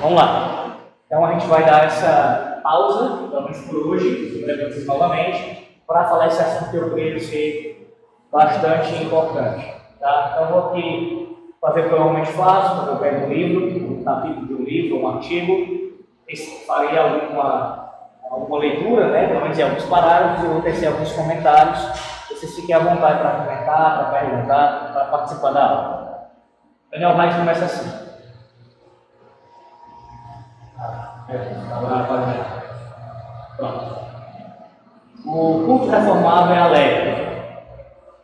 Vamos lá. Então a gente vai dar essa pausa, pelo menos por hoje, vocês novamente, para falar esse assunto que eu creio ser bastante importante. Tá? Então vou aqui fazer provavelmente fácil, quando eu pego um livro, um capítulo de um livro, um artigo, farei alguma, alguma leitura, né? pelo menos em alguns parágrafos, e vou tecer alguns comentários. Vocês fiquem à vontade para comentar, para perguntar, para participar da aula. Daniel Reis começa assim. O culto reformado é alegre.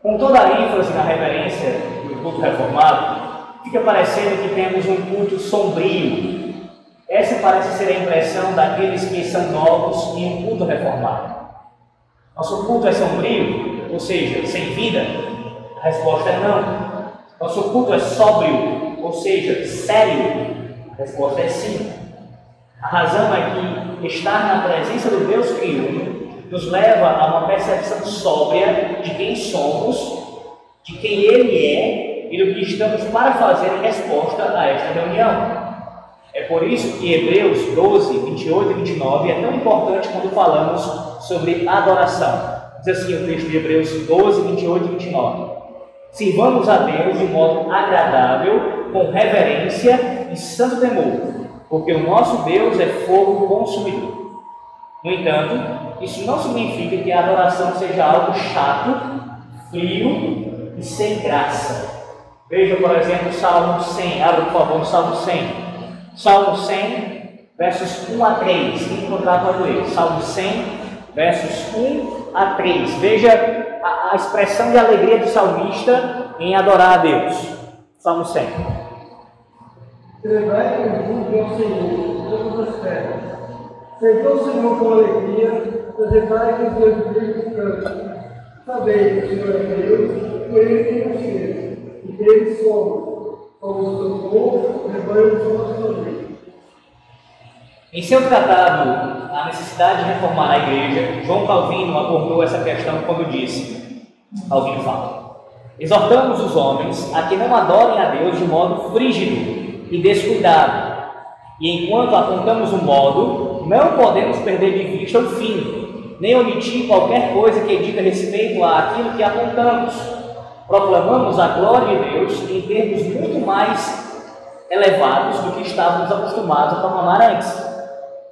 Com toda a ênfase na reverência do culto reformado, fica parecendo que temos um culto sombrio. Essa parece ser a impressão daqueles que são novos em um culto reformado. Nosso culto é sombrio, ou seja, sem vida? A resposta é não. Nosso culto é sóbrio, ou seja, sério? A resposta é sim. A razão é que estar na presença do Deus triuno nos leva a uma percepção sóbria de quem somos, de quem Ele é e do que estamos para fazer em resposta a esta reunião. É por isso que Hebreus 12, 28 e 29 é tão importante quando falamos sobre adoração. Diz assim o texto de Hebreus 12, 28 e 29. Sirvamos a Deus de modo agradável, com reverência e santo temor porque o nosso Deus é fogo consumidor. No entanto, isso não significa que a adoração seja algo chato, frio e sem graça. Veja, por exemplo, Salmo 100. Abra, por favor, Salmo 100. Salmo 100, versos 1 a 3. Quem encontrar pode ler. Salmo 100, versos 1 a 3. Veja a, a expressão de alegria do salmista em adorar a Deus. Salmo 100. Celebrai com júbilo ao Senhor, todas as terras. Serviu o Senhor com alegria, apresentai que os seus filhos cantam. Sabei que o Senhor é Deus, por ele tem consciência, e dele somos. Somos o seu povo, rebanho de sua família. Em seu tratado A Necessidade de Reformar a Igreja, João Calvino abordou essa questão quando disse: Calvino fala, exortamos os homens a que não adorem a Deus de modo frígido e descuidado. E enquanto apontamos o modo, não podemos perder de vista o fim, nem omitir qualquer coisa que diga respeito àquilo que apontamos. Proclamamos a glória de Deus em termos muito mais elevados do que estávamos acostumados a proclamar antes.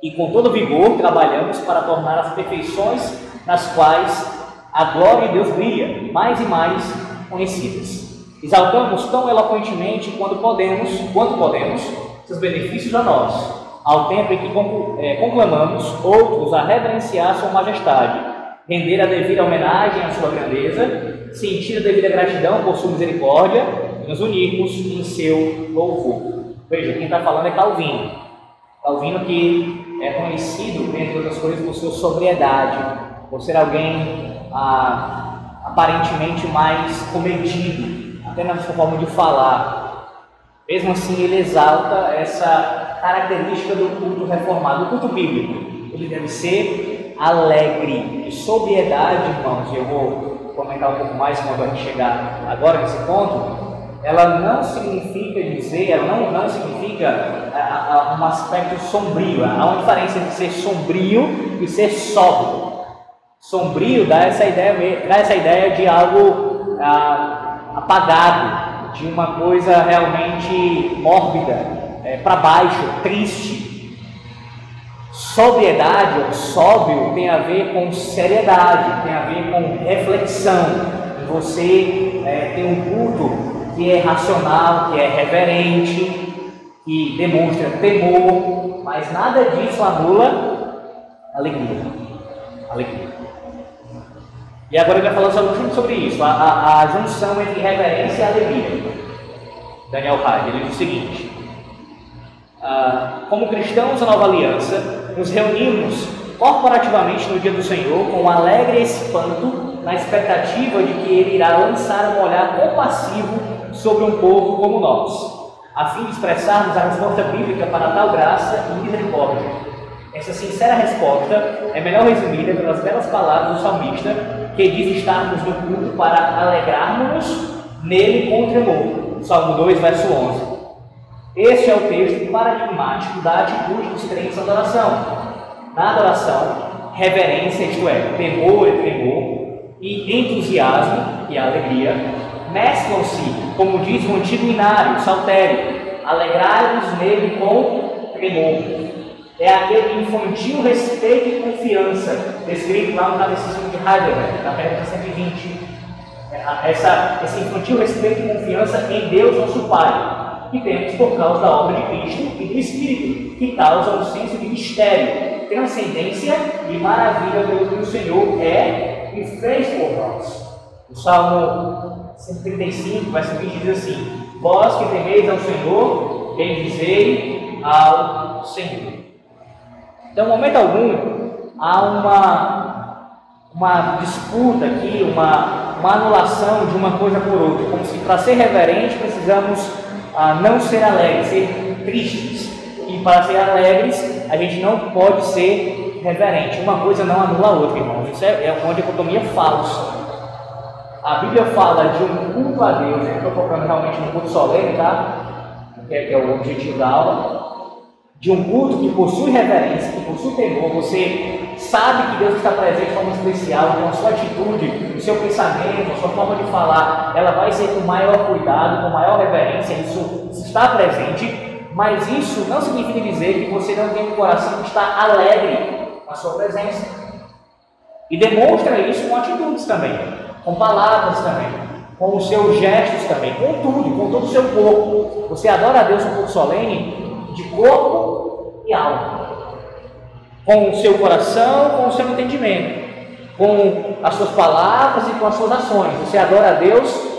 E com todo vigor trabalhamos para tornar as perfeições nas quais a glória de Deus brilha mais e mais conhecidas. Exaltamos tão eloquentemente quando podemos, quando podemos, seus benefícios a nós, ao tempo em que é, conclamamos outros a reverenciar Sua Majestade, render a devida homenagem à Sua grandeza, sentir a devida gratidão por Sua misericórdia e nos unirmos em Seu louvor. Veja, quem está falando é Calvino. Calvino que é conhecido, entre outras coisas, por sua sobriedade, por ser alguém ah, aparentemente mais comedido, até na sua forma de falar. Mesmo assim, ele exalta essa característica do culto reformado, do culto bíblico. Ele deve ser alegre, de sobriedade, irmãos, e eu vou comentar um pouco mais quando a gente chegar agora nesse ponto. Ela não significa dizer, ela não, não significa a, a, um aspecto sombrio. Há uma diferença entre ser sombrio e ser sóbrio. Sombrio dá essa ideia, dá essa ideia de algo ah, apagado, de uma coisa realmente mórbida, é, para baixo, triste. Sobriedade ou sóbrio tem a ver com seriedade, tem a ver com reflexão. Você é, tem um culto que é racional, que é reverente, que demonstra temor, mas nada disso anula alegria. Alegria. E agora ele vai falar somente sobre isso, a, a, a, junção entre reverência e alegria. Daniel Hyde, ele diz o seguinte: ah, Como cristãos da nova aliança, nos reunimos corporativamente no dia do Senhor com um alegre espanto, na expectativa de que Ele irá lançar um olhar compassivo sobre um povo como nós, a fim de expressarmos a resposta bíblica para tal graça e misericórdia. Essa sincera resposta é melhor resumida pelas belas palavras do salmista que diz estarmos no culto para alegrarmos nele com tremor. Salmo 2, verso 11. Este é o texto paradigmático da atitude dos crentes na adoração. Na adoração, reverência, isto é, temor e tremor, e entusiasmo, é alegria, mesclam-se, como diz o antigo inário, saltério, alegrai-vos nele com tremor. É aquele infantil respeito e confiança, descrito lá no Catecismo de Heidelberg, na pergunta 120. É, essa, esse infantil respeito e confiança em Deus, nosso Pai, que temos por causa da obra de Cristo e do Espírito, que causa um senso de mistério, transcendência e maravilha pelo que o Senhor é e fez por nós. O Salmo 135, verso 20 diz assim: Vós que temeis ao Senhor, bendizei ao Senhor. Então, em momento algum, há uma, uma disputa aqui, uma, uma anulação de uma coisa por outra, como se para ser reverente precisamos ah, não ser alegres, ser tristes. E para ser alegres, a gente não pode ser reverente. Uma coisa não anula a outra, irmãos. Isso é, é uma dicotomia falsa. A Bíblia fala de um culto a Deus, eu estou focando realmente no culto solene, tá? Que é, que é o objetivo da aula de um culto que possui reverência, que possui temor, você sabe que Deus está presente de forma especial, com a sua atitude, o seu pensamento, a sua forma de falar, ela vai ser com maior cuidado, com maior reverência, isso está presente, mas isso não significa dizer que você não tem um coração que está alegre com a sua presença. E demonstra isso com atitudes também, com palavras também, com os seus gestos também, com tudo, com todo o seu corpo. Você adora a Deus com culto solene de corpo e alma. Com o seu coração, com o seu entendimento, com as suas palavras e com as suas ações. Você adora a Deus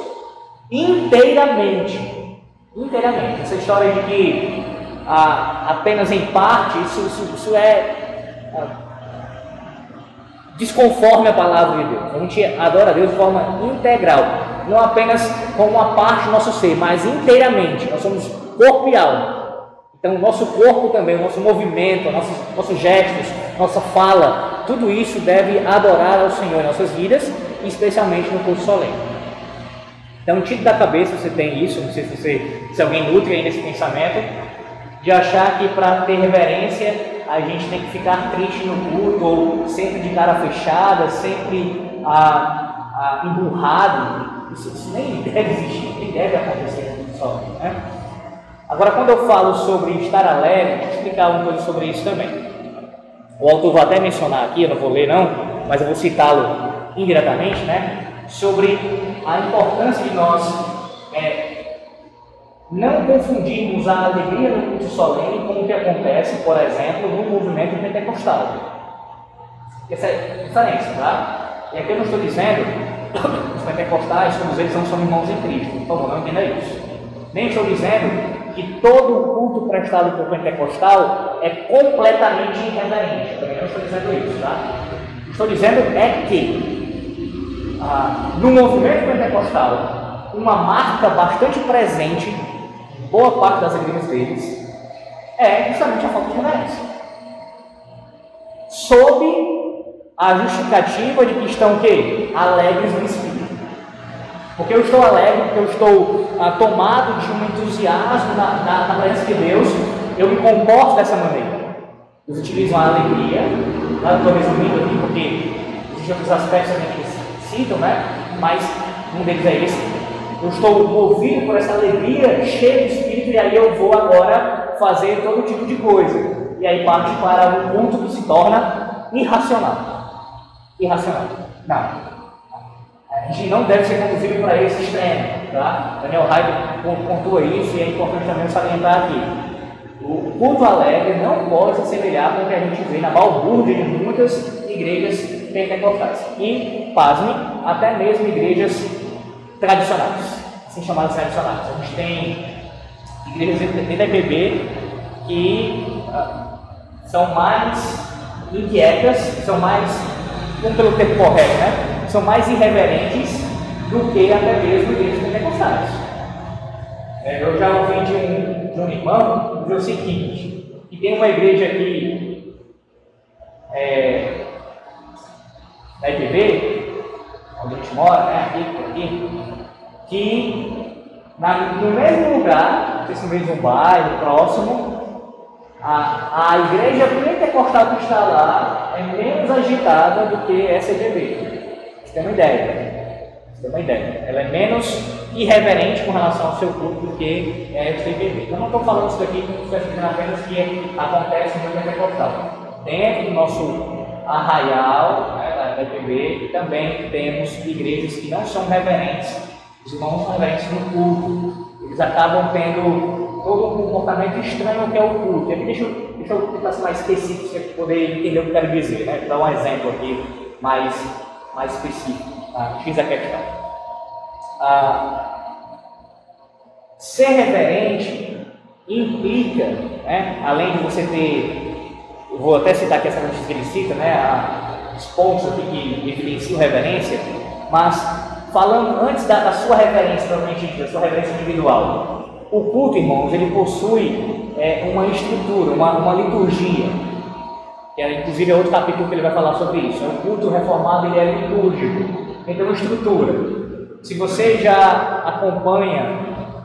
inteiramente. Inteiramente. Essa história de que ah, apenas em parte, isso, isso, isso é ah, desconforme a palavra de Deus. A gente adora a Deus de forma integral, não apenas como uma parte do nosso ser, mas inteiramente. Nós somos corpo e alma. Então, o nosso corpo também, o nosso movimento, nossos, nossos gestos, nossa fala, tudo isso deve adorar ao Senhor em nossas vidas, especialmente no culto solene. Então, tire da cabeça você tem isso, não sei se, você, se alguém nutre aí nesse pensamento, de achar que para ter reverência a gente tem que ficar triste no culto, ou sempre de cara fechada, sempre ah, ah, emburrado. Isso, isso nem deve existir, nem deve acontecer no culto solene. Né? Agora, quando eu falo sobre estar alegre, vou explicar uma coisa sobre isso também. O autor vai até mencionar aqui, eu não vou ler não, mas eu vou citá-lo indiretamente, né? Sobre a importância de nós é, não confundirmos a alegria do culto solene com o que acontece, por exemplo, no movimento pentecostal. Essa é a diferença, tá? E aqui eu não estou dizendo os pentecostais, todos eles não são irmãos em Cristo. Por favor, não entenda isso. Nem estou dizendo que todo o culto prestado por pentecostal é completamente irreverente. Eu também não estou dizendo isso, tá? Estou dizendo é que ah, no movimento pentecostal, uma marca bastante presente boa parte das igrejas deles é justamente a falta de reverência. Sob a justificativa de que estão o quê? Alegres no Espírito. Porque eu estou alegre, porque eu estou ah, tomado de um entusiasmo na, na, na, presença de Deus, eu me comporto dessa maneira. Eles utilizam a alegria, tá? estou resumindo aqui porque existem outros aspectos que eles citam, né? mas um deles é esse. Eu estou movido por essa alegria, cheio de espírito, e aí eu vou agora fazer todo tipo de coisa. E aí parte para um ponto que se torna irracional. Irracional. Não. A gente não deve ser conduzido para esse extremo. Tá? Daniel Hyde pontua isso e é importante também salientar aqui. O culto alegre não pode se assemelhar com o que a gente vê na balbúrdia de muitas igrejas pentecostais. E, pasme, até mesmo igrejas tradicionais, assim chamadas tradicionais. A gente tem igrejas dentro da que ah, são mais inquietas, são mais, vamos pelo termo correto, né? São mais irreverentes do que até mesmo igrejas pentecostais. É, eu já ouvi de um, de um irmão dizer o seguinte, que tem uma igreja aqui é, na IPB, onde a gente mora, né, aqui, aqui que na, no mesmo lugar sei se no um bairro próximo, a, a igreja pentecostal que está lá é menos agitada do que essa EGB. Tem uma ideia. Você tem uma ideia. Ela é menos irreverente com relação ao seu culto do que é essa EGB. Eu não estou falando isso daqui, estou dizendo apenas que acontece no pentecostal. Dentro do nosso arraial, né, da EGB, também temos igrejas que não são reverentes. Os irmãos são reverentes no culto. Eles acabam tendo todo um comportamento estranho que é o culto. aqui deixa eu, deixa eu tentar ser mais específico para poder entender o que eu quero dizer. Né? Vou dar um exemplo aqui mais, mais específico. Tá? Fiz a questão. Ah, ser reverente implica, né, além de você ter, vou até citar aqui essa notícia que ele cita, né, a, os pontos aqui que evidenciam reverência, mas falando antes da, da sua reverência, provavelmente da sua reverência individual, o culto, irmãos, ele possui é, uma estrutura, uma, uma liturgia. Que é, inclusive é outro capítulo que ele vai falar sobre isso. É o culto reformado ele é litúrgico. Ele tem uma estrutura. Se você já acompanha,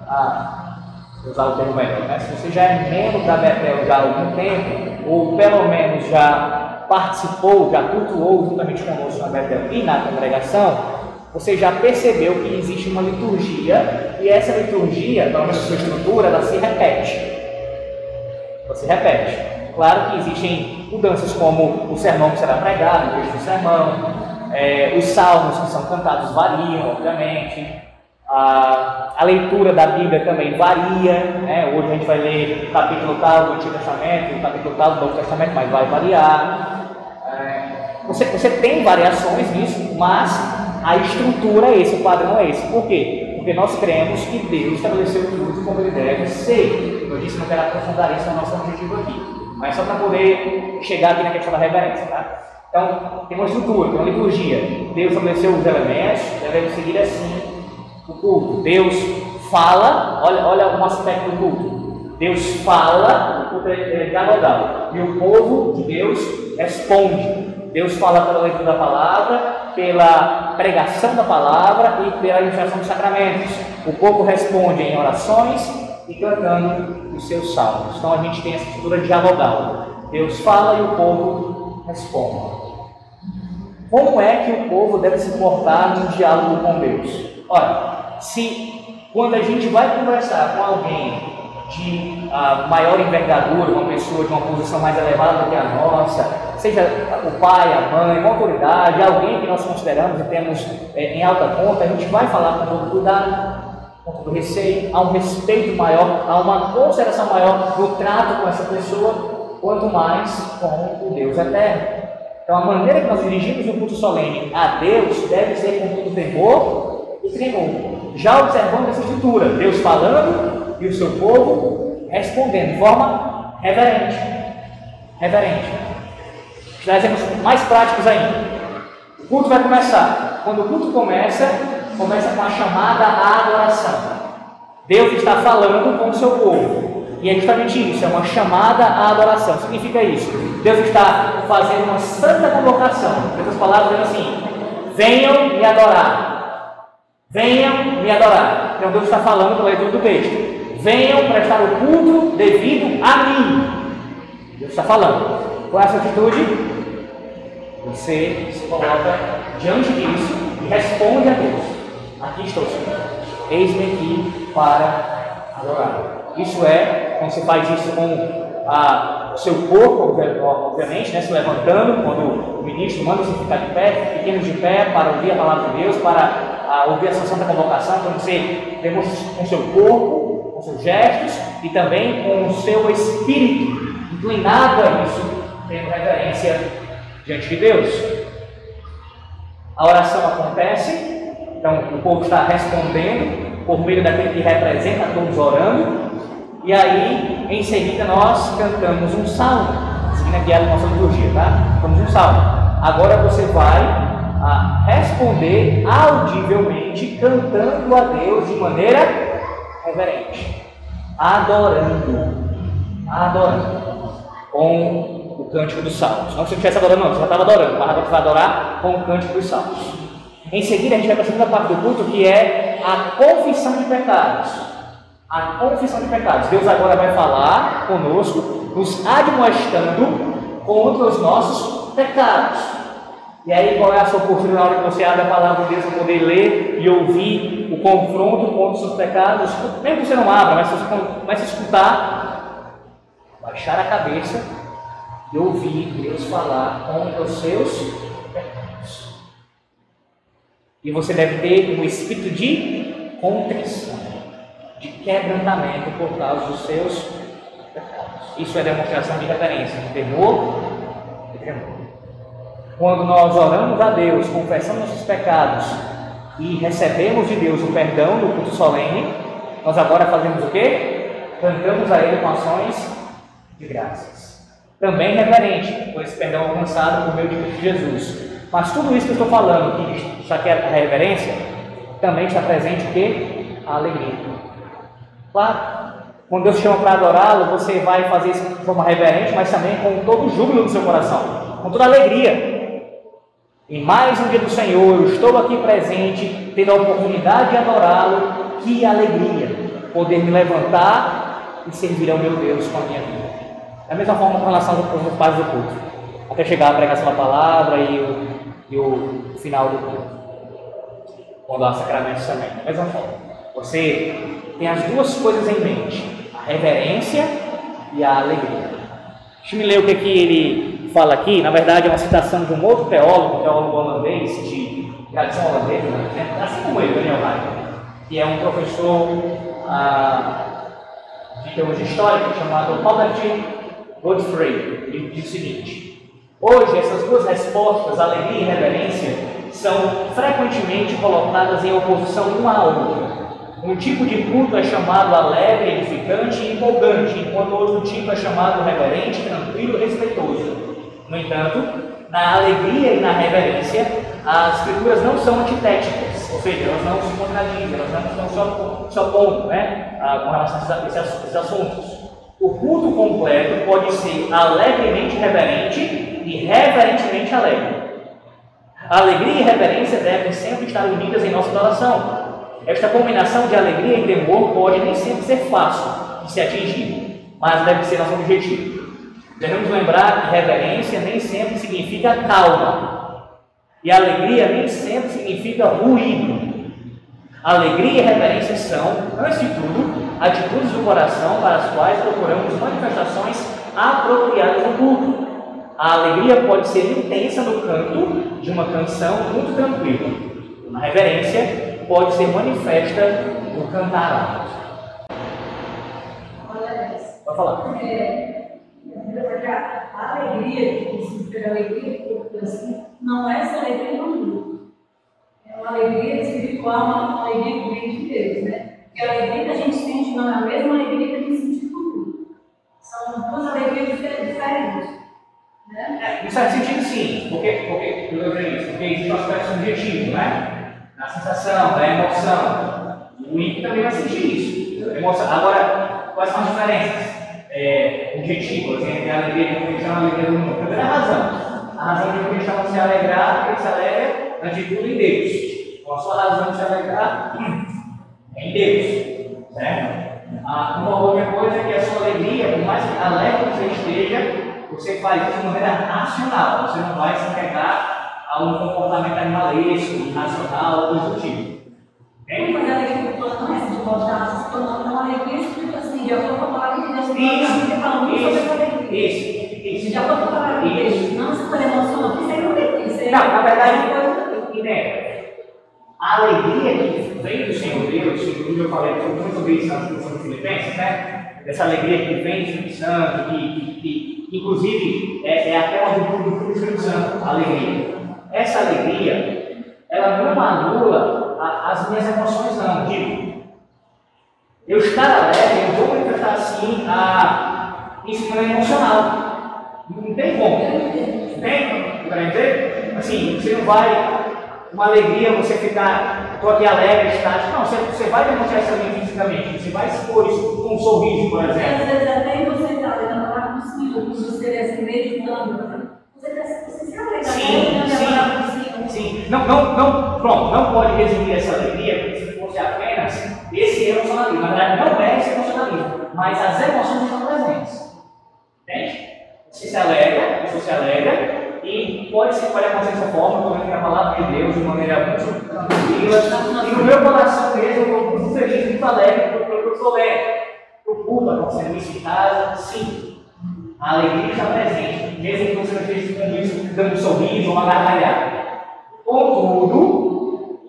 a, vou usar o termo melhor, né? se você já é membro da Betel já há algum tempo, ou pelo menos já participou, já cultuou juntamente conosco na Betel e na congregação, você já percebeu que existe uma liturgia e essa liturgia, pelo menos a sua estrutura, ela se repete. Ela se repete. Claro que existem mudanças como o sermão que será pregado, o texto do sermão, é, os salmos que são cantados variam, obviamente. A, a, leitura da Bíblia também varia. Né? Hoje a gente vai ler o capítulo tal do Antigo Testamento, o capítulo tal do Novo Testamento, mas vai variar. É, você, você tem variações nisso, mas a estrutura é esse, o padrão é esse. Por quê? Porque nós cremos que Deus estabeleceu tudo como ele deve ser. Eu disse, não quero aprofundar isso, é o nosso objetivo aqui. Mas só para poder chegar aqui na questão da reverência, tá? Então, tem uma estrutura, tem uma liturgia. Deus estabeleceu os elementos, devemos seguir assim o culto. Deus fala, olha, olha um aspecto do culto. Deus fala, o culto é dialogal. E o povo de Deus responde. Deus fala pela leitura da palavra, pela pregação da palavra e pela administração dos sacramentos. O povo responde em orações e cantando os seus salmos. Então a gente tem essa estrutura dialogal. Deus fala e o povo responde. Como é que o povo deve se portar no diálogo com Deus? Ora, se quando a gente vai conversar com alguém de uh, maior envergadura, uma pessoa de uma posição mais elevada do que a nossa, seja o pai, a mãe, uma autoridade, alguém que nós consideramos e temos é, em alta conta, a gente vai falar com todo cuidado, com todo receio, há um respeito maior, há uma consideração maior no trato com essa pessoa, quanto mais com o Deus eterno. Então, a maneira que nós dirigimos o culto solene a Deus deve ser com todo temor e tremor. Já observando essa estrutura, Deus falando e o seu povo respondendo de forma reverente. Reverente. Trazemos mais práticos ainda. O culto vai começar. Quando o culto começa, começa com a chamada à adoração. Deus está falando com o seu povo. E é justamente isso, é uma chamada à adoração. Significa isso. Deus está fazendo uma santa convocação. Essas palavras dizendo assim: venham me adorar. Venham me adorar. Então Deus está falando pela leitura do texto venham prestar o culto devido a mim. Deus está falando. Qual é essa atitude? Você se coloca diante disso e responde a Deus. Aqui estou, Senhor. Eis-me aqui para adorar. Isso é, quando você faz isso com o seu corpo, obviamente, né, se levantando, quando o ministro manda você ficar de pé, pequenos de pé, para ouvir a palavra de Deus, para ouvir a santa convocação, então você demonstra com o seu corpo com seus gestos e também com o seu espírito, inclinado a isso, tendo reverência diante de Deus. A oração acontece, então o povo está respondendo por meio daquele que representa todos orando, e aí em seguida nós cantamos um salmo, seguindo aqui a nossa liturgia, tá? Cantamos um salmo. Agora você vai a responder audivelmente, cantando a Deus de maneira reverente, adorando, adorando, com o cântico dos salmos. Não que você estivesse adorando, não, você já estava adorando, mas agora você vai adorar com o cântico dos salmos. Em seguida, a gente vai para a segunda parte do culto, que é a confissão de pecados. A confissão de pecados. Deus agora vai falar conosco, nos admoestando contra os nossos pecados. E aí, qual é a sua postura na hora que você abre a palavra de Deus para poder ler e ouvir o confronto contra os seus pecados? Mesmo que você não abra, mas você começa a escutar, baixar a cabeça e ouvir Deus falar contra os seus pecados. E você deve ter um espírito de contrição, de quebrantamento por causa dos seus pecados. Isso é demonstração de reverência, de temor e tremor. Quando nós oramos a Deus, confessamos nossos pecados e recebemos de Deus o perdão no culto solene, nós agora fazemos o quê? Cantamos a Ele com ações de graças. Também reverente, esse perdão alcançado por meio de Jesus. Mas tudo isso que eu estou falando, que que é a reverência, também está presente o quê? A alegria. Claro, quando Deus te chama para adorá-lo, você vai fazer isso de forma reverente, mas também com todo o júbilo do seu coração, com toda a alegria. Em mais um dia do Senhor, eu estou aqui presente, tendo a oportunidade de adorá-lo. Que alegria poder me levantar e servir ao meu Deus com a minha vida. Da mesma forma com relação aos pais do culto, até chegar a pregação da palavra e o, e o final do culto. Quando há sacramentos também. Da mesma forma. Você tem as duas coisas em mente: a reverência e a alegria. Deixa eu ler o que, que ele fala aqui, na verdade, é uma citação de um outro teólogo, um teólogo holandês, de tradição holandesa, né? assim como ele, Daniel Heidegger, que é um professor ah, de teologia histórica chamado Robert Godfrey. Ele diz o seguinte: Hoje, essas duas respostas, alegria e reverência, são frequentemente colocadas em oposição uma à outra. Um tipo de culto é chamado alegre, edificante e empolgante, enquanto outro tipo é chamado reverente, tranquilo e respeitoso. No entanto, na alegria e na reverência, as escrituras não são antitéticas, ou seja, elas não se contradizem, elas não estão se opondo né, com relação a esses assuntos. O culto completo pode ser alegremente reverente e reverentemente alegre. Alegria e reverência devem sempre estar unidas em nossa adoração. Esta combinação de alegria e temor pode nem sempre ser fácil de se atingir, mas deve ser nosso objetivo. Devemos lembrar que reverência nem sempre significa calma, e alegria nem sempre significa ruído. Alegria e reverência são, antes de tudo, atitudes do coração para as quais procuramos manifestações apropriadas no culto. A alegria pode ser intensa no canto de uma canção muito tranquila. A reverência pode ser manifesta no cantar alto. Pode falar. É, porque a alegria, significa alegria, assim, não é essa alegria. É uma alegria espiritual, uma alegria que vem de Deus, né? Porque a alegria que a gente sente não é a mesma alegria que a gente sente no mundo. São duas alegrias diferentes. Né? É, em certo sentido, sim. Porque, porque, porque, porque existe um aspecto subjetivo, né? A sensação, a emoção. O ímpio também vai sentir isso. Emoção. Agora, quais são as diferenças? é, objetivas entre a alegria de e a alegria do mundo. Primeira razão. A razão de um cristão se alegrar, porque se alegra antes de tudo em Deus. Com a sua razão de se alegrar é em Deus. Certo? Ah, uma outra coisa é que a sua alegria, por mais alegre que você esteja, você faz isso de maneira racional. Você não vai se entregar a um comportamento animalesco, irracional, coisa do tipo. Tem? Mas a alegria plano não é voltar, se tornando uma alegria assim, de acordo com a palavra de Deus. Isso, isso, isso. A palavra de Deus. Não se for emoção, isso aí não tem isso. Não, na verdade, ideia. A alegria que vem do Senhor Deus, inclusive eu falei muito isso na discussão de Filipenses, né? Essa alegria que vem do Santo, que, que, que inclusive é, é até uma virtude do Espírito Santo, a alegria. Essa alegria, ela não anula a, as minhas emoções, não. Digo, eu estar alegre, eu vou manifestar assim a, não é emocional. Não tem como. Tem? Para dizer? Assim, você não vai, uma alegria, você ficar, estou aqui alegre, estático. Não, você, você vai demonstrar isso também fisicamente. Você vai expor isso com um sorriso, por exemplo. Às vezes até você está olhando lá com os minutos, você assim, meditando. Você, você se alegra. Sim, sim, sim. Não, não, não, pronto, não pode resumir essa alegria se fosse apenas esse emocionalismo. Na verdade, não é esse emocionalismo, mas as emoções estão presentes. Entende? Você se alegra, você se alegra, e pode ser pode acontecer dessa forma, estou vendo que a palavra de Deus de maneira muito tranquila. E no meu coração mesmo, eu estou muito feliz, muito alegre, porque eu estou leve. O culto acontecendo isso em casa, sim. A alegria está presente, mesmo que você não esteja com isso, dando um sorriso uma gargalhada. Contudo,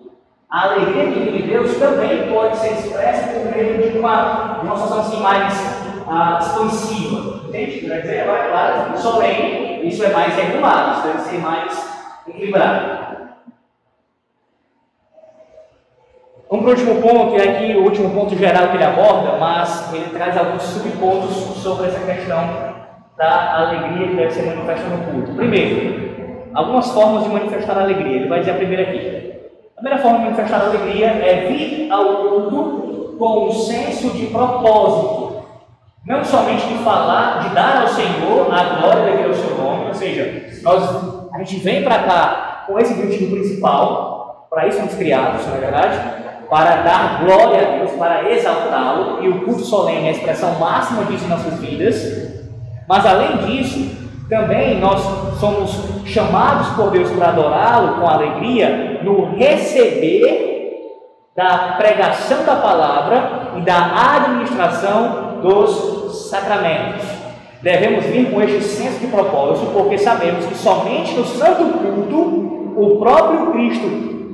a alegria de Deus também pode ser expressa por meio de uma, de uma situação assim mais ah, expansiva. Entende? Quer dizer, agora, claro, solene, isso é mais regulado, isso deve ser mais equilibrado. Vamos para o último ponto, e aqui o último ponto geral que ele aborda, mas ele traz alguns subpontos sobre essa questão da alegria que deve ser manifesta no culto. Primeiro, algumas formas de manifestar alegria. Ele vai dizer a primeira aqui. A primeira forma de manifestar alegria é vir ao culto com um senso de propósito. Não somente de falar, de dar ao Senhor a glória devido ao seu nome, ou seja, nós, a gente vem para cá com esse objetivo principal, para isso somos criados, não é verdade? Para dar glória a Deus, para exaltá-lo, e o culto solene é a expressão máxima disso em nossas vidas. Mas além disso, também nós somos chamados por Deus para adorá-lo com alegria no receber da pregação da palavra e da administração dos sacramentos. Devemos vir com este senso de propósito, porque sabemos que somente no santo culto o próprio Cristo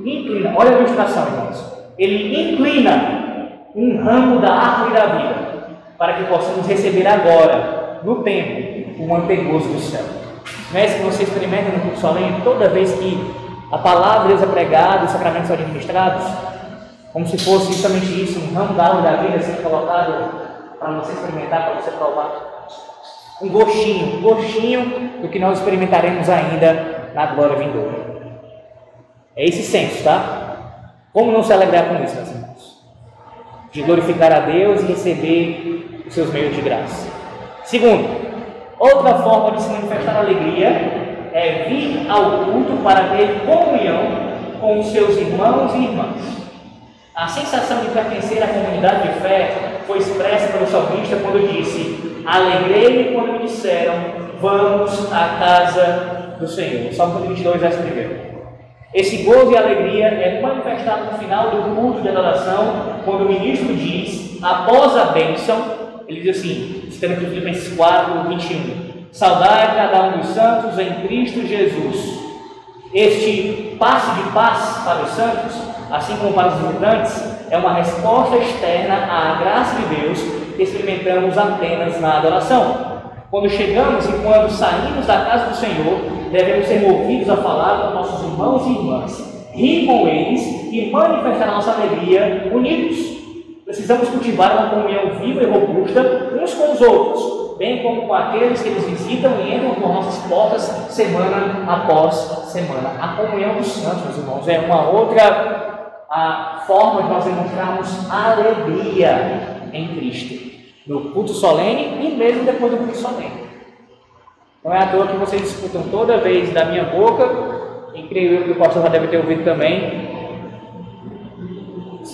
inclina, olha a ilustração, irmãos, ele inclina um ramo da árvore da vida, para que possamos receber agora no tempo, o mantegoso do céu. Não é isso que você experimenta no culto solene toda vez que a palavra é pregada, os sacramentos são administrados? Como se fosse justamente isso, um ramo da árvore da vida sendo colocado para você experimentar, para você provar. Um gostinho, um gostinho do que nós experimentaremos ainda na glória vindoura. É esse senso, tá? Como não se alegrar com isso, meus irmãos? De glorificar a Deus e receber os seus meios de graça. Segundo, outra forma de se manifestar alegria é vir ao culto para ter comunhão com os seus irmãos e irmãs. A sensação de pertencer à comunidade de fé foi expressa pelo salmista quando disse: Alegrei-me quando me disseram, vamos à casa do Senhor. Salmo 22, verso 1. Esse gozo e alegria é manifestado no final do culto de adoração, quando o ministro diz, após a bênção, ele diz assim, citando aqui Filipenses 4, 21. Saudai cada um dos santos em Cristo Jesus. Este passe de paz para os santos, assim como para os visitantes, é uma resposta externa à graça de Deus que experimentamos apenas na adoração. Quando chegamos e quando saímos da casa do Senhor, devemos ser movidos a falar com nossos irmãos e irmãs, rir com eles e manifestar nossa alegria unidos. Precisamos cultivar uma comunhão viva e robusta uns com os outros, bem como com aqueles que nos visitam e entram por nossas portas semana após semana. A comunhão dos santos, meus irmãos, é uma outra a forma de nós demonstrarmos alegria em Cristo, no culto solene e mesmo depois do culto solene. Não é à toa que vocês escutam toda vez da minha boca, e creio eu que o pastor já deve ter ouvido também,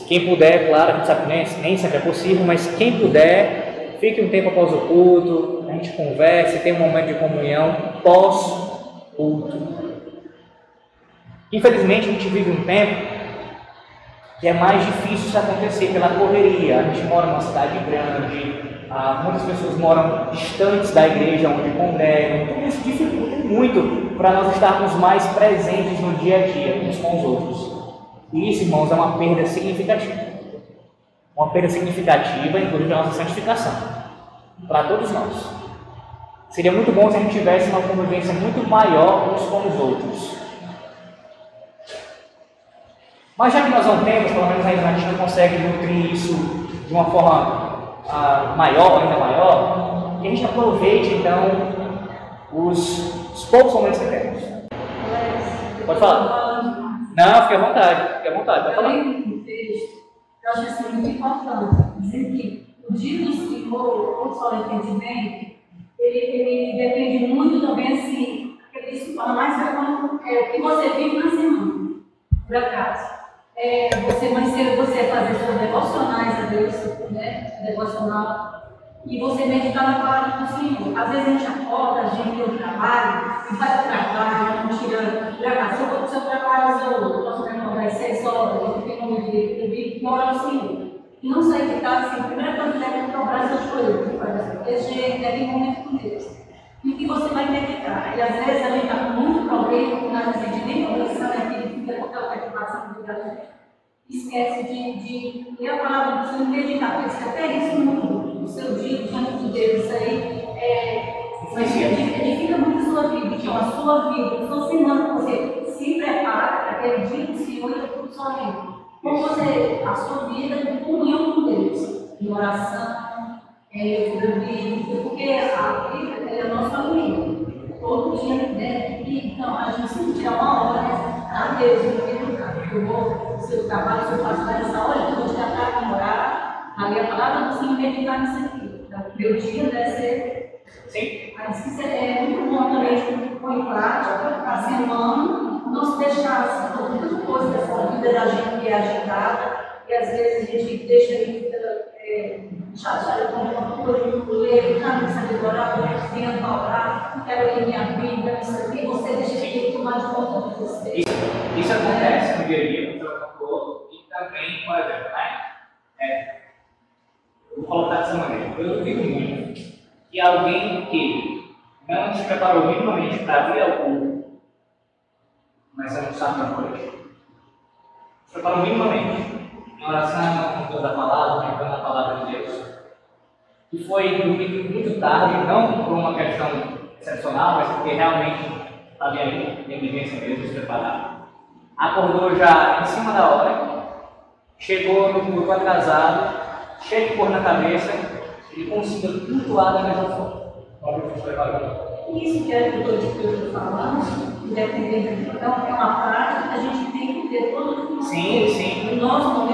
quem puder, claro, a gente sabe que nem, nem sempre é possível, mas quem puder, fique um tempo após o culto, a gente converse, tem um momento de comunhão pós-culto. Infelizmente, a gente vive um tempo que é mais difícil isso acontecer pela correria. A gente mora numa cidade grande, ah, muitas pessoas moram distantes da igreja onde congregam, tudo isso dificulta muito para nós estarmos mais presentes no dia a dia uns com os outros. E isso, irmãos, é uma perda significativa. Uma perda significativa, inclusive a nossa santificação. Para todos nós. Seria muito bom se a gente tivesse uma convivência muito maior uns com os outros. Mas já que nós não temos, pelo menos ainda a gente não consegue nutrir isso de uma forma ah, maior, ainda maior, que a gente aproveite então os, os poucos momentos que temos. Pode falar. Não, fique à vontade, fique à vontade, pode falar. Eu acho isso muito importante, dizer que o dia do Senhor, o só entendimento, ele, ele depende muito também, assim, aquele isso fala mais é o que você vive na semana, por acaso. É, você cedo você fazer seus devocionais a Deus, né? Devocional. E você meditar na palavra do Senhor. Às vezes a gente acorda, a gente tem um trabalho, e para o trabalho, não tira para cá. Se eu, se eu trabalho, eu posso me acordar às seis horas, eu tenho um dia eu vivo e oro ao Senhor. E não sair de casa assim, a primeira coisa que deve dobrar essas coisas, proteger, deve ir momento com Deus. E que você vai meditar. E às vezes a gente está com muito problema, com nada de nem conversando aqui, aquela preocupação de vida esquece de, de ler a palavra do Senhor e meditar, porque até isso no seu dia, diante de Deus, isso aí é, edifica muito a sua vida, então a sua vida, sua semana, você se prepara para aquele dia do Senhor e tudo sozinho. Como você, a sua vida em comunhão com Deus, em oração, em leitura bíblica, porque a Bíblia é a nossa amiga. Todo dia, né? Então, a gente sempre tira uma hora a Deus, eu vou seu trabalho, seu pastor, essa hora que eu vou te dar para morar, a ler a palavra do Senhor e meditar nisso aqui. Então, meu dia deve ser. Sim. Mas isso é muito bom também, a gente põe em prática a semana, não se deixar assim, muitas coisas dessa vida da gente que é agitada, e às vezes a gente deixa ele é, chateado com alguma coisa, ler, ah, não sabe orar, eu tenho para orar, quero ler minha Bíblia, isso aqui, você deixa ele tomar de conta de você. Isso, isso acontece no dia a dia, também, por exemplo, né? É, vou colocar dessa maneira. Eu duvido muito que alguém que não se preparou minimamente para vir ao culto, mas não sabe na noite, se preparou minimamente em oração, com toda a palavra, meditando a palavra de Deus, e foi dormir muito tarde, não por uma questão excepcional, mas porque realmente estava ali, negligência mesmo, se preparar. Acordou já em cima da hora, chegou no grupo atrasado, cheio de cor na cabeça, ele conseguiu pontuar da mesma forma. Isso que é o que eu estou falando, dependendo então, é uma prática que a gente tem que ter todo dia. Sim, sim.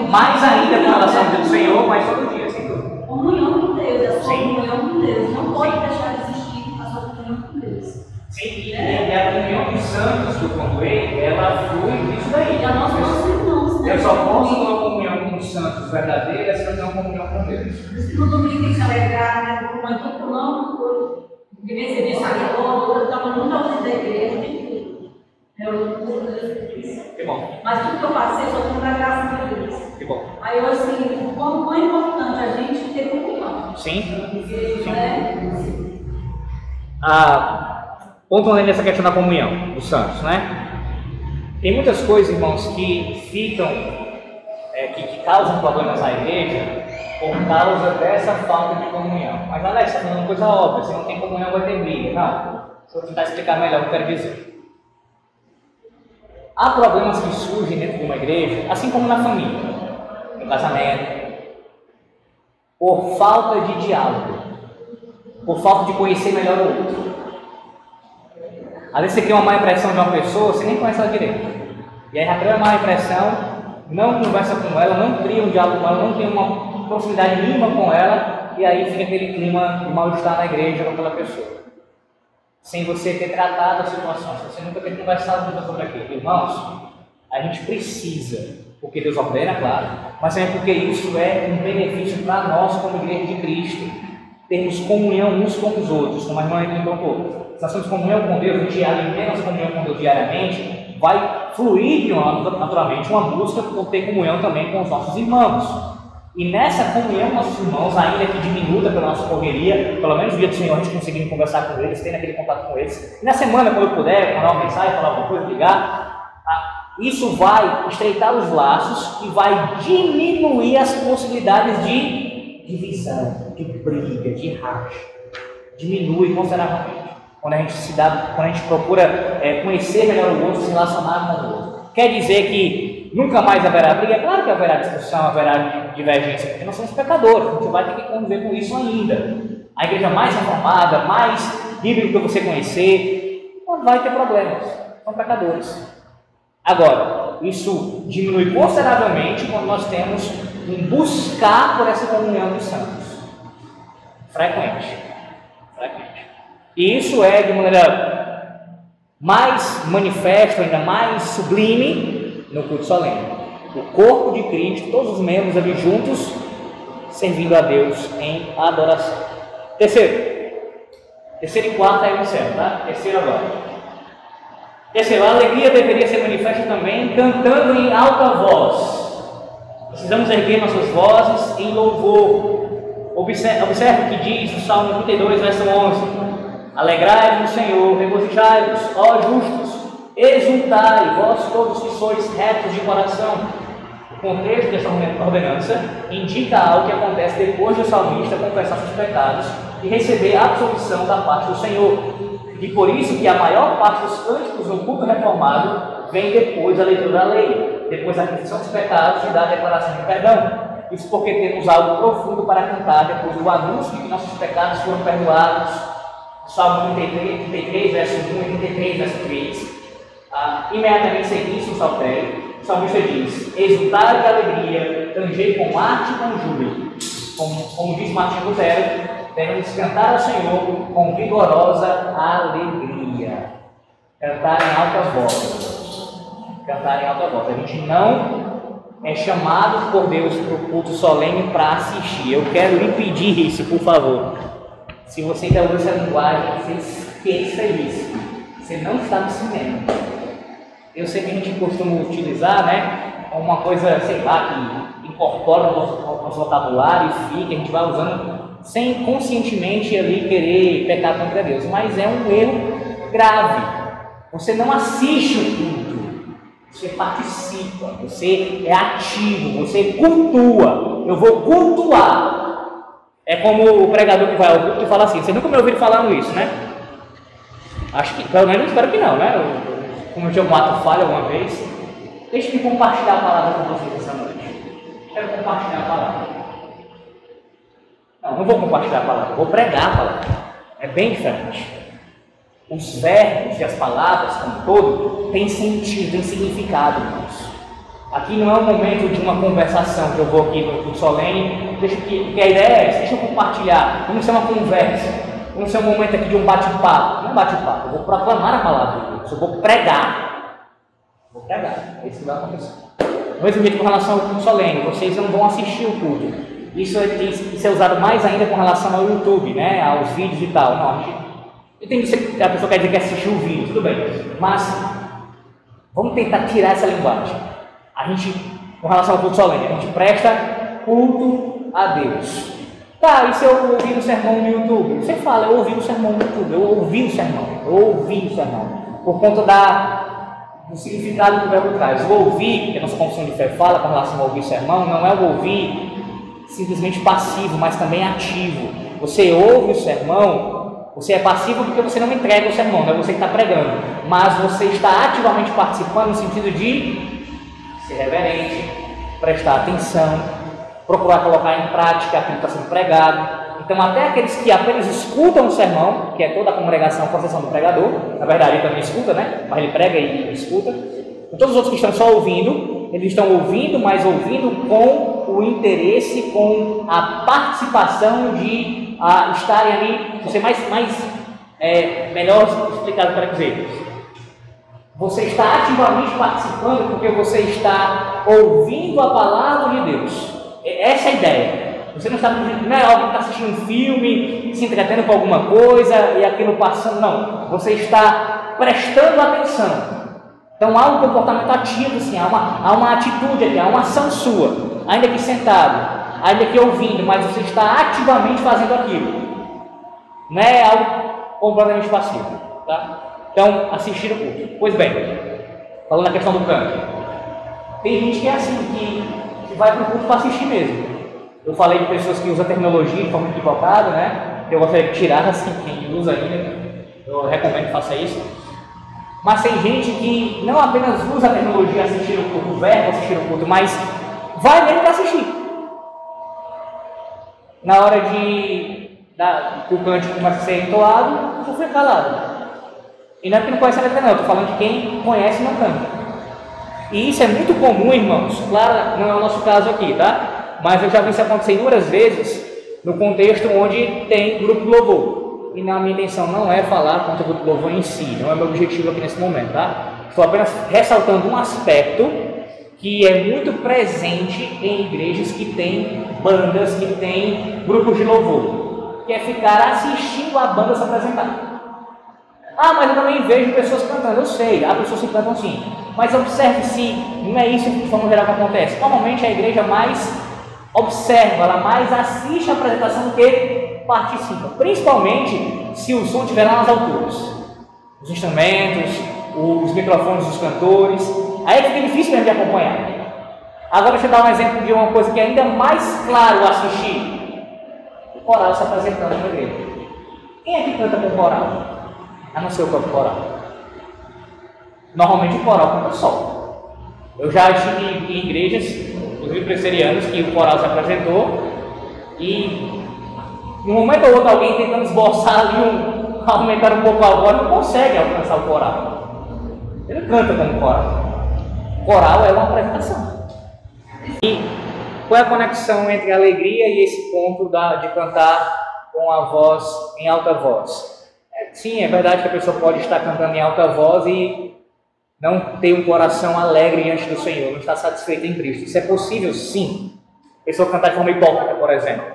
Mais ainda com relação ao Senhor, mas todo dia, sem dúvida. Comunhão com Deus, a sua comunhão com Deus. Não pode deixar de existir a sua comunhão com E, é. a comunhão dos santos do Conduei, ela flui disso daí. E a nossa irmãos, né? Eu só posso ter uma comunhão com os santos verdadeiras se eu tenho uma comunhão com Deus. No domingo tem que alegrar, né? Como é que não, de receber sacerdote, eu estava muito ausente da igreja, que bom. Mas tudo que eu passei só tenho da graça de Deus. Que bom. Aí eu assim, o quão é importante a gente ter comunhão. Sim. Porque, Sim. Né? Ah, Ponto além dessa questão da comunhão dos santos, né? Tem muitas coisas, irmãos, que ficam, é, que, que, causam problemas na igreja por causa dessa falta de comunhão. Mas Alex, está falando coisa óbvia, se não tem comunhão vai ter briga. Não, se eu tentar explicar melhor o que eu quero dizer. Há problemas que surgem dentro de uma igreja, assim como na família, no casamento, por falta de diálogo, por falta de conhecer melhor o outro. Às vezes você cria uma má impressão de uma pessoa, você nem conhece ela direito. E aí já cria uma má impressão, não conversa com ela, não cria um diálogo com ela, não tem uma proximidade mínima com ela, e aí fica aquele clima de mal-estar na igreja com aquela pessoa. Sem você ter tratado a situação, você nunca ter conversado sobre aquilo. Irmãos, a gente precisa, porque Deus ordena, claro, mas também porque isso é um benefício para nós como igreja de Cristo, termos comunhão uns com os outros, como a irmã um pouco se nós temos comunhão com Deus, gente alimentamos comunhão com Deus diariamente, vai fluir naturalmente uma busca por ter comunhão também com os nossos irmãos. E nessa comunhão com nossos irmãos, ainda que diminuta pela nossa correria, pelo menos dia do Senhor a gente conseguir conversar com eles, ter aquele contato com eles. E na semana, quando eu puder, mandar uma mensagem, falar alguma coisa, ligar, isso vai estreitar os laços e vai diminuir as possibilidades de divisão, de briga, de racha. Diminui consideravelmente quando a gente se dá, quando a gente procura é, conhecer melhor o outro, se relacionar com o outro. Quer dizer que nunca mais haverá briga? Claro que haverá discussão, haverá divergência, porque nós somos pecadores, a gente vai ter que conviver com isso ainda. A igreja mais reformada, mais bíblica que você conhecer, vai ter problemas, são pecadores. Agora, isso diminui consideravelmente quando nós temos um buscar por essa comunhão dos santos. Frequente. Frequente. E isso é de maneira mais manifesta, ainda mais sublime, no culto solene. O corpo de Cristo, todos os membros ali juntos, servindo a Deus em adoração. Terceiro. Terceiro e quarto aí no céu, tá? Terceiro agora. Terceiro, a alegria deveria ser manifesta também cantando em alta voz. Precisamos erguer nossas vozes em louvor. Observe, observe o que diz o Salmo 32, verso 11: Alegrai-vos Senhor, regozijai-vos, ó justos, exultai, vós todos que sois retos de coração contexto dessa ordenança indica algo que acontece depois do salmista confessar seus pecados e receber a absolvição da parte do Senhor. E por isso que a maior parte dos cânticos no culto reformado vem depois da leitura da lei, depois da confissão dos pecados e da declaração de perdão. Isso porque temos algo profundo para cantar depois do anúncio de que nossos pecados foram perdoados. Salmo 33, 33 verso 1 e 33, verso 3. Ah, imediatamente seguinte o saltério, o salmista diz: Exultar de alegria, tangei com arte e com júbilo. Como, como diz Martinho Lutero, devemos cantar ao Senhor com vigorosa alegria. Cantar em altas vozes. Cantar em alta voz. A gente não é chamado por Deus para o culto solene para assistir. Eu quero lhe pedir isso, por favor. Se você ainda usa essa linguagem, você esqueça isso. Você não está no cinema. Eu sei que a gente costuma utilizar, né, uma coisa, sei lá, que incorpora no nosso, no nosso vocabulário e fica, a gente vai usando sem conscientemente ali querer pecar contra Deus, mas é um erro grave. Você não assiste o culto, você participa, você é ativo, você cultua. Eu vou cultuar. É como o pregador que vai ao culto e fala assim: você nunca me ouviu falando isso, né? Acho que, pelo menos, espero que não, né? cometi algum ato falha alguma vez, deixe-me compartilhar a palavra com vocês essa noite. Quero compartilhar a palavra. Não, não vou compartilhar a palavra, vou pregar a palavra. É bem diferente. Os verbos e as palavras, como todo, têm sentido, têm significado, irmãos. Aqui não é um momento de uma conversação que eu vou aqui no solene, deixa que, porque a ideia é essa, deixa eu compartilhar, vamos ser uma conversa. Vamos ser um momento aqui de um bate-papo. Não é bate-papo, eu vou proclamar a palavra de Deus, eu vou pregar. Vou pregar, é isso que vai acontecer. Mesmo jeito com relação ao culto solene, vocês não vão assistir o culto. Isso é, isso é usado mais ainda com relação ao YouTube, né? aos vídeos e tal. Não, eu tenho que a pessoa quer dizer que assistiu o vídeo, tudo bem. Mas vamos tentar tirar essa linguagem. A gente, com relação ao culto solene, a gente presta culto a Deus. Tá, e se eu ouvir o sermão no YouTube? Você fala, eu ouvi o sermão no YouTube, eu ouvi o sermão, eu ouvi o sermão. Por conta da, do significado que o verbo traz. O ouvir, que a nossa confissão de fé fala com relação ao ouvir o sermão, não é o ouvir simplesmente passivo, mas também ativo. Você ouve o sermão, você é passivo porque você não entrega o sermão, não é você que está pregando, mas você está ativamente participando no sentido de ser reverente, prestar atenção, procurar colocar em prática aquilo que está sendo pregado. Então, até aqueles que apenas escutam o sermão, que é toda a congregação, a processão do pregador, na verdade ele também escuta, né? Mas ele prega e escuta. E todos os outros que estão só ouvindo, eles estão ouvindo, mas ouvindo com o interesse, com a participação de a, estarem ali, você mais, mais é, melhor explicado para dizer. Você está ativamente participando porque você está ouvindo a palavra de Deus. Essa é a ideia. Você não está não é alguém que está assistindo um filme, se entretendo com alguma coisa e aquilo passando, não. Você está prestando atenção. Então há um comportamento ativo, assim, há uma, há uma atitude aqui, há uma ação sua, ainda que sentado, ainda que ouvindo, mas você está ativamente fazendo aquilo. Não é algo completamente passivo. Tá? Então, assistir o culto. Pois bem, falando na questão do canto. Tem gente que é assim, que que vai para o culto para assistir mesmo. Eu falei de pessoas que usam tecnologia de forma equivocada, né? Eu gostaria de tirar assim, quem usa ainda, eu recomendo que faça isso. Mas tem gente que não apenas usa a tecnologia assistir o culto, o verbo assistir o culto, mas vai mesmo para assistir. Na hora de da, o cântico começa a ser entoado, você fica calado. E não é porque não conhece a letra, não, eu estou falando de quem conhece e não canta. E isso é muito comum, irmãos. Claro, não é o nosso caso aqui, tá? Mas eu já vi isso acontecer inúmeras vezes no contexto onde tem grupo louvor. E na minha intenção não é falar contra o grupo louvor em si, não é meu objetivo aqui nesse momento, tá? Estou apenas ressaltando um aspecto que é muito presente em igrejas que têm bandas, que têm grupos de louvor, que é ficar assistindo a banda se apresentar. Ah, mas eu também vejo pessoas cantando. Eu sei, há pessoas que cantam sim. Mas observe se não é isso de forma geral que acontece. Normalmente a igreja mais observa, ela mais assiste a apresentação do que participa. Principalmente se o som estiver lá nas alturas. Os instrumentos, os microfones dos cantores. Aí fica difícil mesmo de acompanhar. Agora deixa eu dar um exemplo de uma coisa que é ainda mais claro assistir. O coral se apresentando na igreja. Quem é que canta com coral? A não ser o coral. Normalmente o coral canta só. Eu já estive em igrejas, inclusive presbiterianos, que o coral se apresentou e em um momento ou outro alguém tentando esboçar ali um, aumentar um pouco a voz, não consegue alcançar o coral. Ele canta como coral. Coral é uma apresentação. E qual é a conexão entre a alegria e esse ponto da, de cantar com a voz em alta voz? Sim, é verdade que a pessoa pode estar cantando em alta voz e não ter um coração alegre diante do Senhor, não estar satisfeito em Cristo. Isso é possível, sim. A pessoa cantar de forma hipócrita, por exemplo.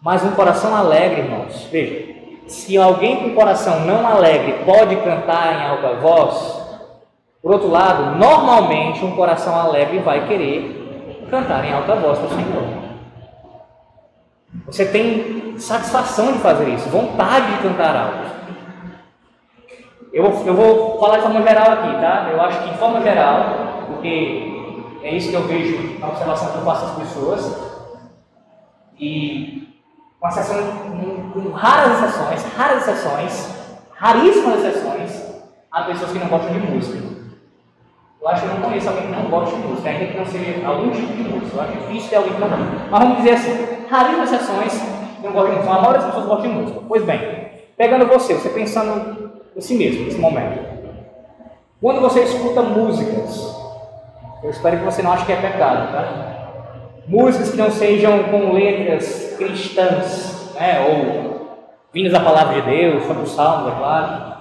Mas um coração alegre, irmãos, veja, se alguém com coração não alegre pode cantar em alta voz, por outro lado, normalmente um coração alegre vai querer cantar em alta voz para o Senhor. Você tem satisfação de fazer isso, vontade de cantar alto. Eu, eu vou falar de forma geral aqui, tá? Eu acho que de forma geral, porque é isso que eu vejo na observação que eu faço das pessoas, e com exceção, com raras exceções, raras exceções, raríssimas exceções, há pessoas que não gostam de música. Eu acho que eu não conheço alguém que não gosta de música, ainda que não seja algum tipo de música. Eu acho difícil ter alguém que não gosta. Mas vamos dizer assim, raríssimas exceções não gostam de música. A maioria das pessoas gosta de música. Pois bem, pegando você, você pensando em si mesmo, nesse momento. Quando você escuta músicas, eu espero que você não ache que é pecado, tá? Músicas que não sejam com letras cristãs, né? Ou vindas da palavra de Deus, sobre os salmos, é claro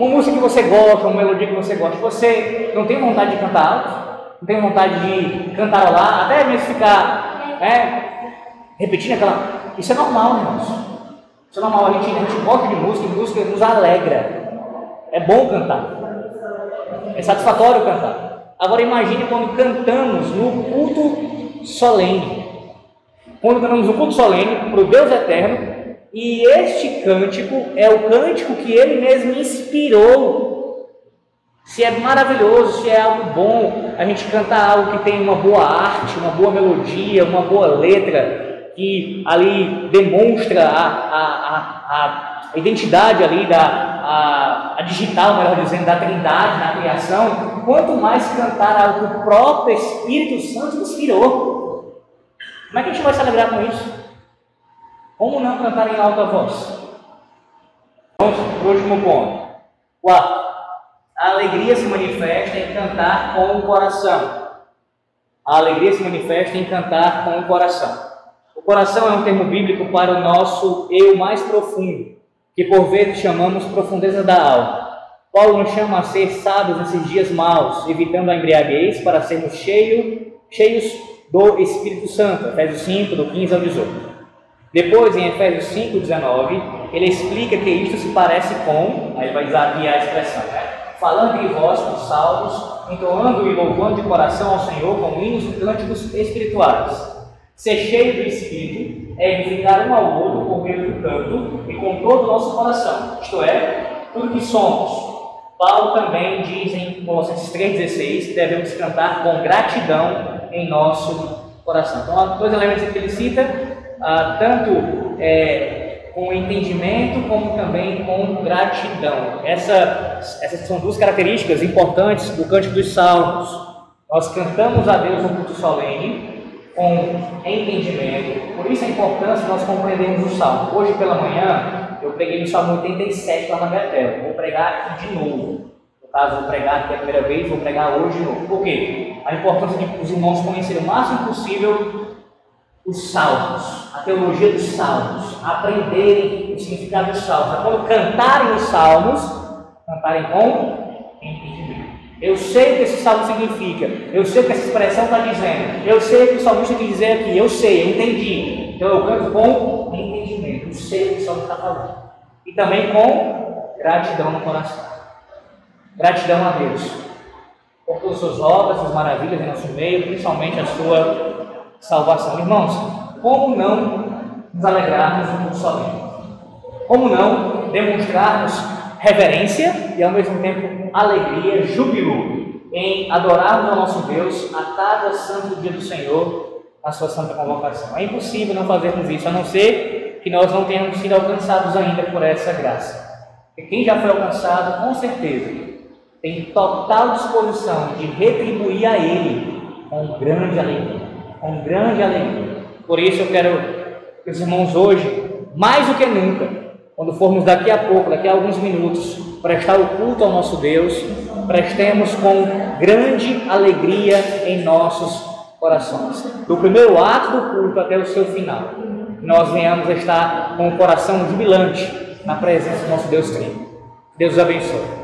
uma música que você gosta, uma melodia que você gosta, você não tem vontade de cantar alto, não tem vontade de cantarolar, até mesmo ficar é, repetindo aquela. Isso é normal, irmãos. Isso é normal. A gente, a gente gosta de música, música nos alegra. É bom cantar. É satisfatório cantar. Agora imagine quando cantamos no culto solene. Quando cantamos no culto solene para o Deus eterno, e este cântico é o cântico que ele mesmo inspirou. Se é maravilhoso, se é algo bom, a gente cantar algo que tem uma boa arte, uma boa melodia, uma boa letra, que ali demonstra a, a, a, a identidade ali da a, a digital, melhor dizendo, da trindade na criação, quanto mais cantar algo que o próprio Espírito Santo inspirou. Como é que a gente vai celebrar com isso? Como não cantar em alta voz? Vamos para o último ponto. Quarto, a alegria se manifesta em cantar com o coração. A alegria se manifesta em cantar com o coração. O coração é um termo bíblico para o nosso eu mais profundo, que por vezes chamamos profundeza da alma. Paulo nos chama a ser sábios nesses dias maus, evitando a embriaguez para sermos cheios, cheios do Espírito Santo. Efésios 5, do 15 ao 18. Depois, em Efésios 5,19, ele explica que isto se parece com, aí vai aqui a expressão, né? falando em vós com salmos, entoando e louvando de coração ao Senhor com hinos e cânticos espirituais. Ser cheio do Espírito é edificar um ao outro por meio do canto e com todo o nosso coração, isto é, tudo que somos. Paulo também diz em Colossenses 3,16 que devemos cantar com gratidão em nosso coração. Então, dois elementos que ele cita ah, tanto é, com entendimento como também com gratidão. Essa, essas são duas características importantes do Cântico dos Salmos. Nós cantamos a Deus no culto solene com entendimento, por isso a importância de nós compreendermos o Salmo. Hoje pela manhã eu preguei no Salmo 87 lá na Betel, vou pregar aqui de novo. No caso, vou pregar aqui a primeira vez, vou pregar hoje de novo. Por quê? A importância de os irmãos conhecerem o máximo possível os salmos, a teologia dos salmos, aprenderem o significado dos salmos, quando cantarem os salmos, Cantarem com entendimento. Eu sei o que esse salmo significa, eu sei o que essa expressão está dizendo, eu sei o que o salmista quis dizer aqui, eu sei, eu entendi. Então eu canto com entendimento, eu sei o que o salmo está falando. E também com gratidão no coração. Gratidão a Deus por todas as suas obras, suas maravilhas em nosso meio, principalmente a sua salvação. Irmãos, como não nos alegrarmos no somente? Como não demonstrarmos reverência e ao mesmo tempo alegria, júbilo em adorarmos ao nosso Deus a cada santo dia do Senhor, a sua santa convocação. É impossível não fazermos isso, a não ser que nós não tenhamos sido alcançados ainda por essa graça. Porque quem já foi alcançado, com certeza, tem total disposição de retribuir a Ele com grande alegria. Com grande alegria. Por isso eu quero que os irmãos hoje, mais do que nunca, quando formos daqui a pouco, daqui a alguns minutos, prestar o culto ao nosso Deus, prestemos com grande alegria em nossos corações. Do primeiro ato do culto até o seu final, nós venhamos a estar com o coração jubilante na presença do nosso Deus Trino. Deus os abençoe.